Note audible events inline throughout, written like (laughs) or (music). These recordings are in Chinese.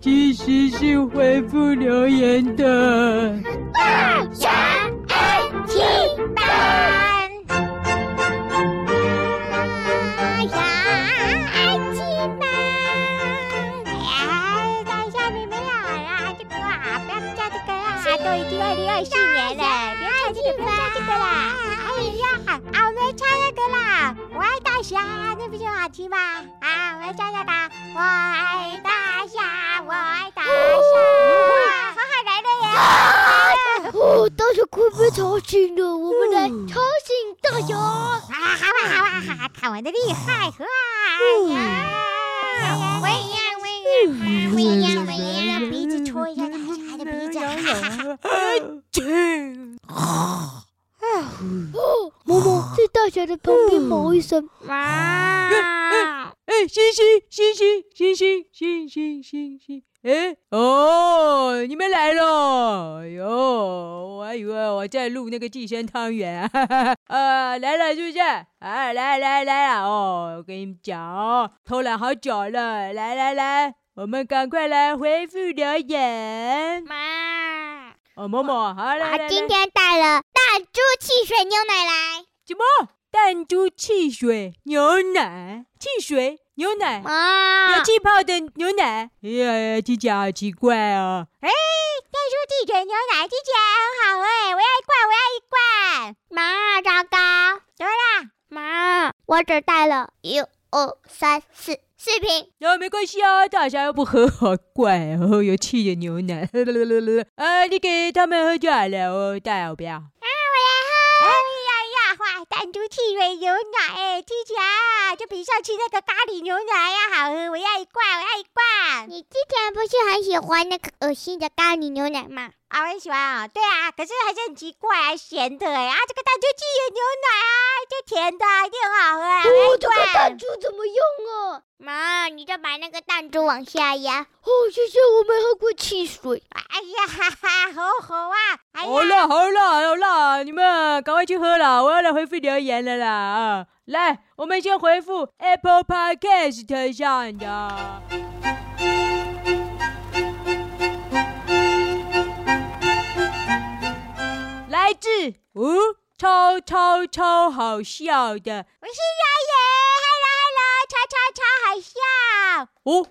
其实是回复留言的。大侠爱听班，大侠爱听班。哎，大侠你没有啊？这个啊，不要叫这个啦，都已经二零二四年了，不要唱这个，不要唱这个啦。哎呀，啊，我们唱那个啦，我爱大侠，那不就好听吗？啊，我们唱那个，我爱大侠，我爱大侠。哦，大侠快被吵醒了，我们来吵醒大侠。啊，好啊，好啊，好啊，看我的厉害！哇，哎呀，喂呀，喂呀，喂呀，喂呀，鼻子戳一下大侠的鼻子。哈哈啊，(laughs) 哦，嬷嬷在大侠的旁边吼一声。啊，哎，星星，星星，星星，星星，星星。哎哦，你们来了！哎呦，我还以为我在录那个寄生汤圆 (laughs) 啊！哈哈呃，来了是不是？啊，来来来啊！哦，我跟你们讲哦，偷懒好久了，来来来，我们赶快来回复留言。妈，哦，嬷嬷，好来。我今天带了弹珠汽水牛奶来。什么？弹珠汽水牛奶？汽水？牛奶，啊，有气泡的牛奶，哎呀，听起来好奇怪哦。哎，弹珠汽水牛奶听起来很好哎，我要一罐，我要一罐。妈，糟糕，怎么了？妈，我只带了一、二、三、四视频。那、哦、没关系啊，大侠又不喝，好怪哦，有气的牛奶。啊，(laughs) 你给他们喝就好了，哦，大家要不要？啊，弹珠汽水牛奶，哎，听起来啊就比上次那个咖喱牛奶要好喝。我要一罐，我要一罐。你之前不是很喜欢那个恶心的咖喱牛奶吗？啊，我很喜欢啊。对啊，可是还是很奇怪啊，咸的哎。啊，这个弹珠汽水牛奶啊，就甜的，一定很好喝啊。哦，这个弹珠怎么用啊？妈，你就把那个弹珠往下压。哦，谢谢，我没喝过汽水。哎呀，哈哈，好好啊。哎、好了好了好了，你们赶快去喝了，我要来回复留言了啦啊！来，我们先回复 Apple Podcast 上的，来自哦，超超超好笑的，我是爷爷，Hello Hello，超超超好笑哦。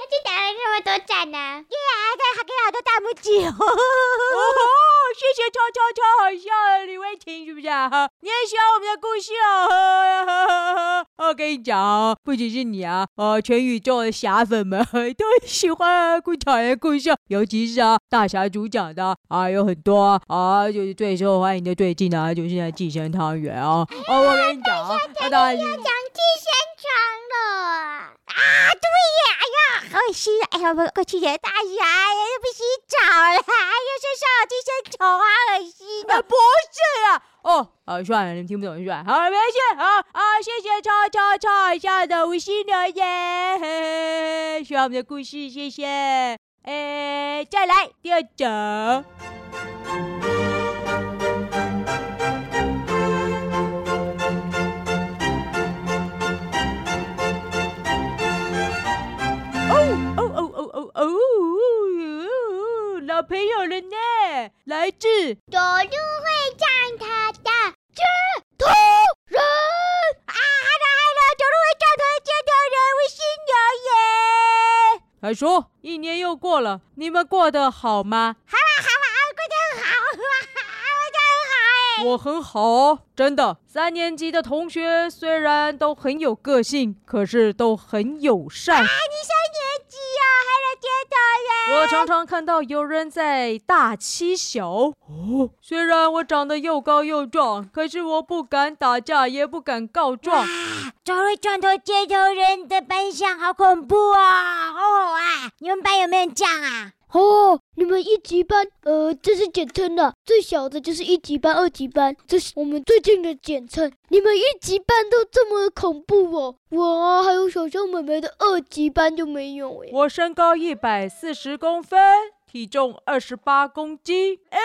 他就打了这么多赞呢，耶，还给还给好多大拇指哦，谢谢超超超好笑的李薇婷，是不是啊？你也喜欢我们的故事哦。我跟你讲，不仅是你啊，呃，全宇宙的侠粉们都很喜欢顾巧言的故事，尤其是啊，大侠主讲的啊，有很多啊，就是最受欢迎的最近啊，就是那寄生汤圆啊。哦，我跟你讲，啊，大侠要讲寄生虫了。啊，对呀，哎呀，好恶心！哎呀，我过去演大侠，哎呀，又不洗澡了，哎呀，身上寄生虫，好恶心啊。不是啊，哦，啊，算了，你们听不懂是吧？好，没事，好啊，谢谢超超超好笑的五星留言，嘿嘿，喜欢我们的故事，谢谢。哎，再来第二种。朋友了呢，来自走路会长头的街头人啊，哈喽哈喽，走路会长头的街头人，我新留言。他说：“一年又过了，你们过得好吗？”好啊好啊，过得很好，过得很好哎。我很好哦，真的。三年级的同学虽然都很有个性，可是都很友善。啊，你三年级啊，还。我常常看到有人在大欺小哦。虽然我长得又高又壮，可是我不敢打架，也不敢告状。啊，走位撞头街头人的扮相好恐怖啊！哦啊，你们班有没有这样啊？哦，你们一级班，呃，这是简称的，最小的就是一级班、二级班，这是我们最近的简称。你们一级班都这么恐怖哦，我，还有小象妹妹的二级班就没有哎。我身高一百四十公分。体重二十八公斤，哎，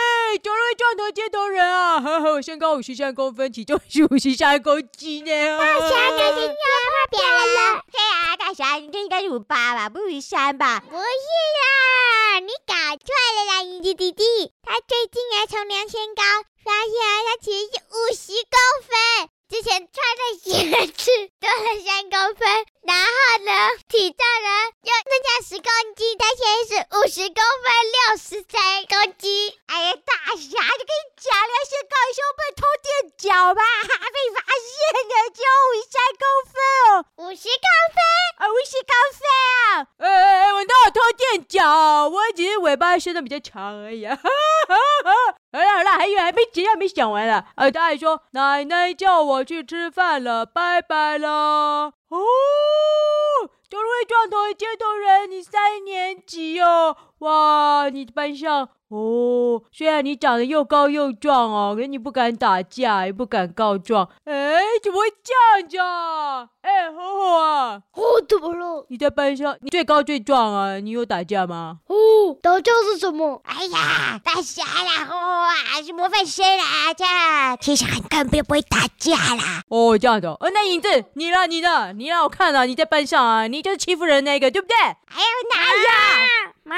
走路会撞头接头人啊！呵呵，我身高五十三公分，体重是五十三公斤呢。大侠，你今天发表了？对啊，大侠，你这应该是五八吧，不是三吧？不是啦，你搞错了啦，你的弟弟，他最近啊从量身高，发现他其实是五十公分。之前穿的鞋子多了三公分，然后呢，体重呢又增加十公斤，他现在是五十公分，六十三公斤。哎呀，大侠，就跟你讲了，先搞一下，我不能偷垫脚吧？(laughs) 还 (laughs) 被发现了，就五十三公分哦，五十公分啊，五十公分啊！哎哎哎，我哪有偷垫脚？我只是尾巴伸的比较长而已啊！哈哈哈。好了好了，还有还没结还没讲完了。呃，他还说奶奶叫我去吃饭了，拜拜了。哦，走路会撞头的接头人，你三年级哦？哇，你班上。哦，虽然你长得又高又壮哦，可是你不敢打架，也不敢告状。哎，怎么会这样子啊？哎，好好啊。哦，怎么了？你在班上，你最高最壮啊，你有打架吗？哦，打架是什么？哎呀，大侠啦，哦啊，是模范生啦，这其实根本不会打架啦。哦，这样的。哦，那影子，你呢？你呢？你让我看啊，你在班上啊，你就是欺负人那个，对不对？哎呀？妈，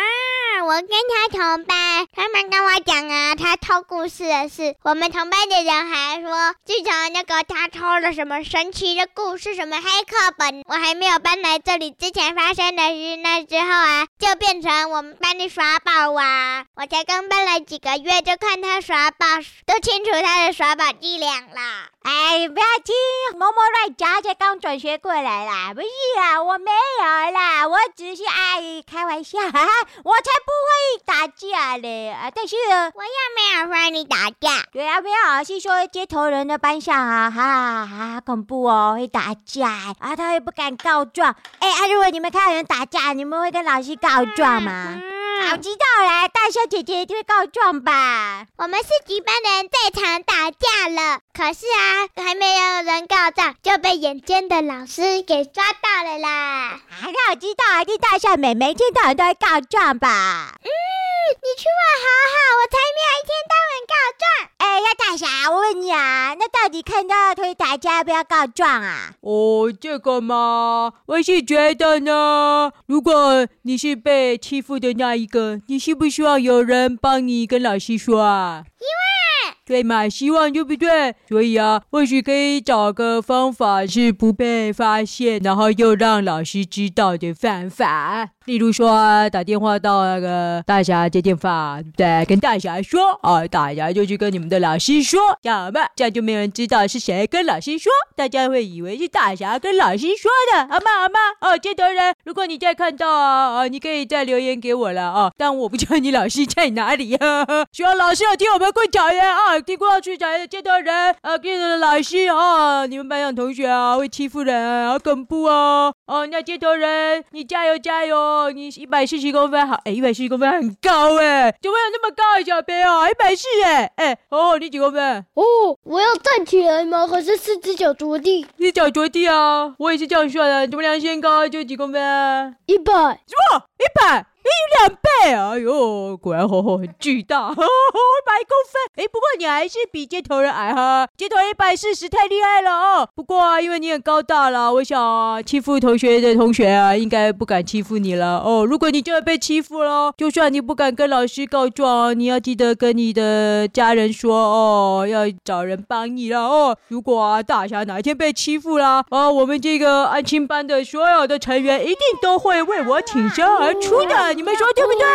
我跟他同班，他们跟我讲啊，他偷故事的事。我们同班的人还说，自从那个他偷了什么神奇的故事，什么黑课本，我还没有搬来这里之前发生的事，那之后啊，就变成我们班的耍宝娃。我才刚搬来几个月，就看他耍宝，都清楚他的耍宝伎俩了。哎，不要听某某乱讲，才刚转学过来啦，不是啦，我没有啦，我只是爱开玩笑，哈哈，我才不会打架嘞啊！但是我也没有说你打架，对啊，没有，是说街头人的班上啊，哈，哈，恐怖哦，会打架啊，他又不敢告状。哎啊，如果你们看到人打架，你们会跟老师告状吗？嗯我知道了，大象姐姐一定会告状吧？我们四级班的人在场打架了，可是啊，还没有人告状，就被眼尖的老师给抓到了啦！啊，那我知道啊，这大侠每每天到晚都会告状吧？嗯，你出来好好，我才没有一天到晚告状。哎，呀，大侠，我问你啊，那到底看到推打架要不要告状啊？哦，这个嘛，我是觉得呢，如果你是被欺负的那一个。你需不需要有人帮你跟老师说啊？希望，对嘛？希望对不对？所以啊，或许可以找个方法是不被发现，然后又让老师知道的方法。例如说，打电话到那个大侠接电话，对？跟大侠说，啊，大侠就去跟你们的老师说，这样吧，这样就没有人知道是谁跟老师说，大家会以为是大侠跟老师说的，好吗？好吗？哦，接头人，如果你再看到啊，你可以再留言给我了啊，但我不知道你老师在哪里、啊。希望老师有听我们会讲呀啊，听过去讲的接头人啊，接头的老师啊，你们班上同学啊会欺负人，好恐怖哦。哦，那接头人，你加油加油。哦，你一百四十公分，好，哎，一百四十公分很高哎，怎么有那么高啊，小朋友？一百四哎，哎，哦，你几公分？哦，我要站起来吗？可是四只脚着地，一只脚着地啊，我也是这样算的，怎么量身高就几公分啊？一百？什么？一百？两倍，哎呦，果然吼吼很巨大，(laughs) 百公分。哎，不过你还是比街头人矮哈，街头人一百四十太厉害了哦。不过啊，因为你很高大了，我想，欺负同学的同学啊，应该不敢欺负你了哦。如果你真的被欺负了，就算你不敢跟老师告状，你要记得跟你的家人说哦，要找人帮你了哦。如果啊，大侠哪一天被欺负了，啊，我们这个安亲班的所有的成员一定都会为我挺身而出的。你们说对不对？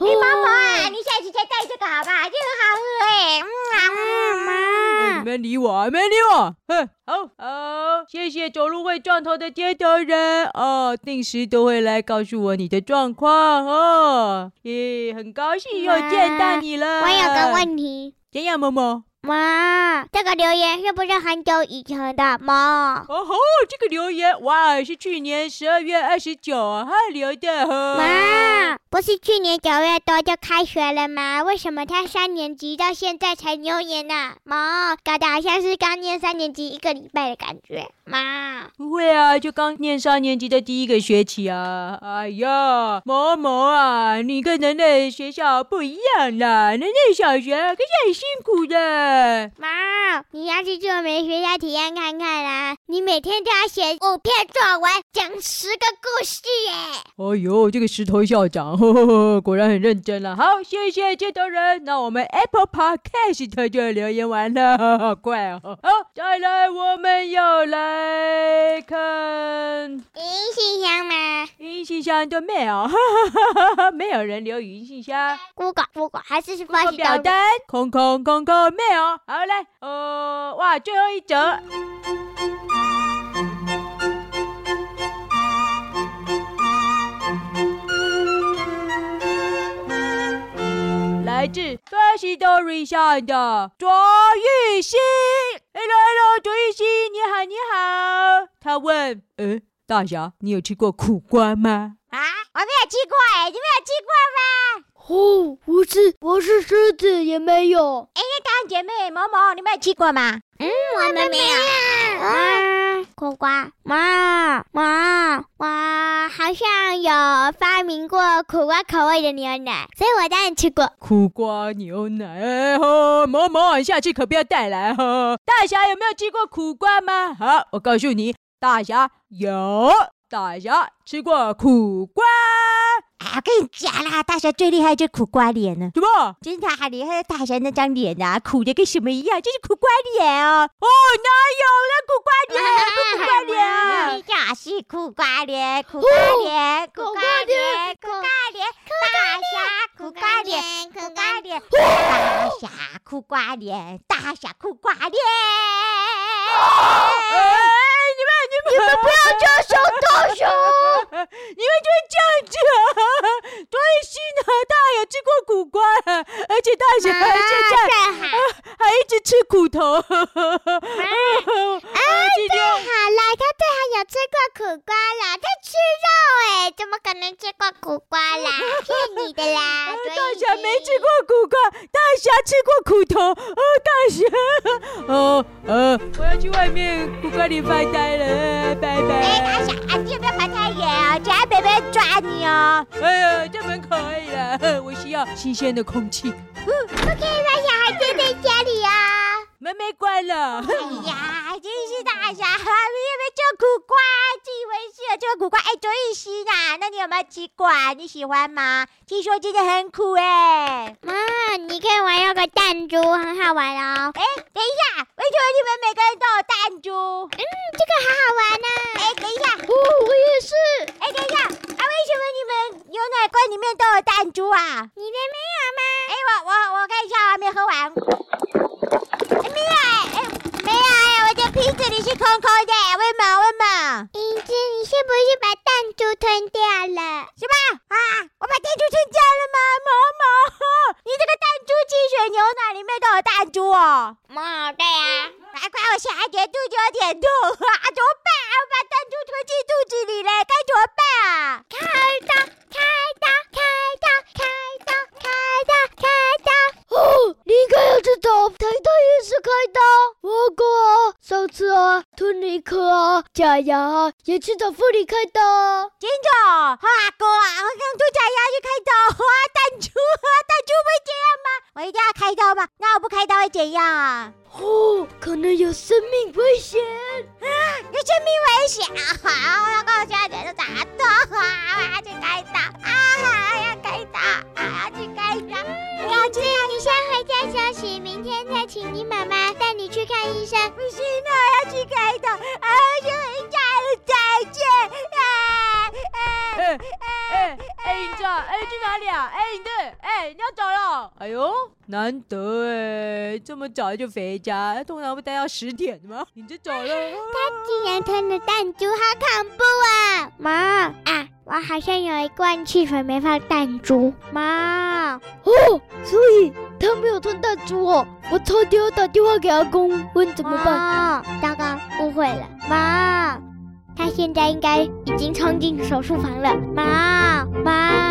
你妈妈啊，你下次再带这个好不好？这个好喝哎！嗯啊嗯妈，没理我，没理我。哼，好好，谢谢走路会撞头的街头人哦，定时都会来告诉我你的状况哦。耶，很高兴又见到你了。我有个问题。怎样，嬷嬷？妈，这个留言是不是很久以前的妈？哦吼，这个留言哇，是去年十二月二十九号留的。妈，不是去年九月多就开学了吗？为什么他三年级到现在才留言呢？妈，搞得好像是刚念三年级一个礼拜的感觉。妈，不会啊，就刚念三年级的第一个学期啊。哎呀，毛毛啊，你跟人类学校不一样啦，人类小学可是很辛苦的。妈，你要去我们学校体验看看啦！你每天都要写五篇作文，讲十个故事耶。哦呦，这个石头校长 (laughs) 呵呵呵，果然很认真了。好，谢谢接头人。那我们 Apple Podcast 就留言完了，好 (laughs) 快哦。好，再来，我们要来看语音信箱吗？语音信箱都没有，(laughs) 没有人留语音信箱。Google，Google 还是发表，表单，空空空空，没有。好嘞，呃，哇，最后一则。来自 Firstory 上的卓玉溪，Hello Hello，卓玉溪，你好你好。他问，呃，大侠，你有吃过苦瓜吗？啊，我没有吃过哎，你没有吃过吗？哦，不是，我是狮子，也没有。哎，干姐妹某某，你们有吃过吗？嗯，我们没有。啊，苦瓜，妈妈，我好像有发明过苦瓜口味的牛奶，所以我当然吃过苦瓜牛奶。哦，某某，下次可不要带来哈。大侠有没有吃过苦瓜吗？好，我告诉你，大侠有。大侠吃过苦瓜，哎，我跟你讲啦，大侠最厉害就是苦瓜脸呢。什么？真的，你看大侠那张脸啊，苦的跟什么一样，就是苦瓜脸哦。哦，哪有了苦瓜脸？不苦瓜脸啊？你就是苦瓜脸，苦瓜脸，苦瓜脸，苦瓜脸，大侠苦瓜脸，苦瓜脸，大侠苦瓜脸，大侠苦瓜脸。你们不要叫小大熊，(laughs) 你们就这样子啊！多心啊，大侠有吃过苦瓜，而且大侠还现在还一直吃苦头。啊，对，(laughs) 好了，他最好有吃过苦瓜了，他吃肉哎，怎么可能吃过苦瓜啦？(laughs) 骗你的啦！大侠没吃过苦瓜，大侠吃过苦头。哦，大侠，哦呃，我要去外面苦瓜里发呆哎呀，这门可以了，(laughs) 我需要新鲜的空气。不可以让小孩待在家里啊、哦。门没关了。哎呀，真是大侠，你有没有吃苦瓜？自以为是吃苦瓜。哎，卓玉溪呐，那你有没有吃过？你喜欢吗？听说真的很苦哎。妈，你可以玩那个弹珠，很好玩哦。哎，等一下，为什么你们每个人都有弹珠？嗯，这个好好玩呢、啊。哎，等一下，哦，我也是。哎，等一下，啊，为什么你们牛奶罐里面都有弹珠啊？你的没有吗？哎，我我我看一下，我还没喝完。没有哎，哎，没有哎，我的瓶子里是空空的，为什么？为什么？影子，你是不是把弹珠吞掉了？什么？啊，我把弹珠吞掉了吗？某某，你这个弹珠汽水牛奶里面都有弹珠哦。妈，对啊，难怪我现在觉得肚子有点痛啊，怎么办？我把弹珠吞进肚子里了，该怎么办啊？开刀，开刀，开刀，开刀，开刀，开刀。哦，你应该要知道，台大也是开刀。我哥啊，上次啊，吞了一颗啊，假牙啊，也去找妇女开刀。真的？阿哥啊，我刚做假牙去开刀，啊弹珠啊弹珠会这样吗？(laughs) 我一定要开刀吗？那我不开刀会怎样啊？哦，可能有生命危险 (laughs) 啊！有生命危险啊！好，我刚现在觉得打痛啊！我要去开刀啊！我要开刀啊！要去开刀！不要这样，你先回家休息，明天再请你妈妈带你去看医生。不行了，我要去开刀啊！先回家了，再见！哎哎哎哎，影子，哎去哪里啊？哎影子，哎你要走了？哎呦，难得哎，这么早就回家，通常不待到十点吗？影子走了，他竟然吞了弹珠，好恐怖啊！妈啊！我好像有一罐汽水没放弹珠，妈。哦，所以他没有吞弹珠哦，我差点要打电话给阿公问怎么办。糟糕，误会了，妈，他现在应该已经冲进手术房了。妈妈妈。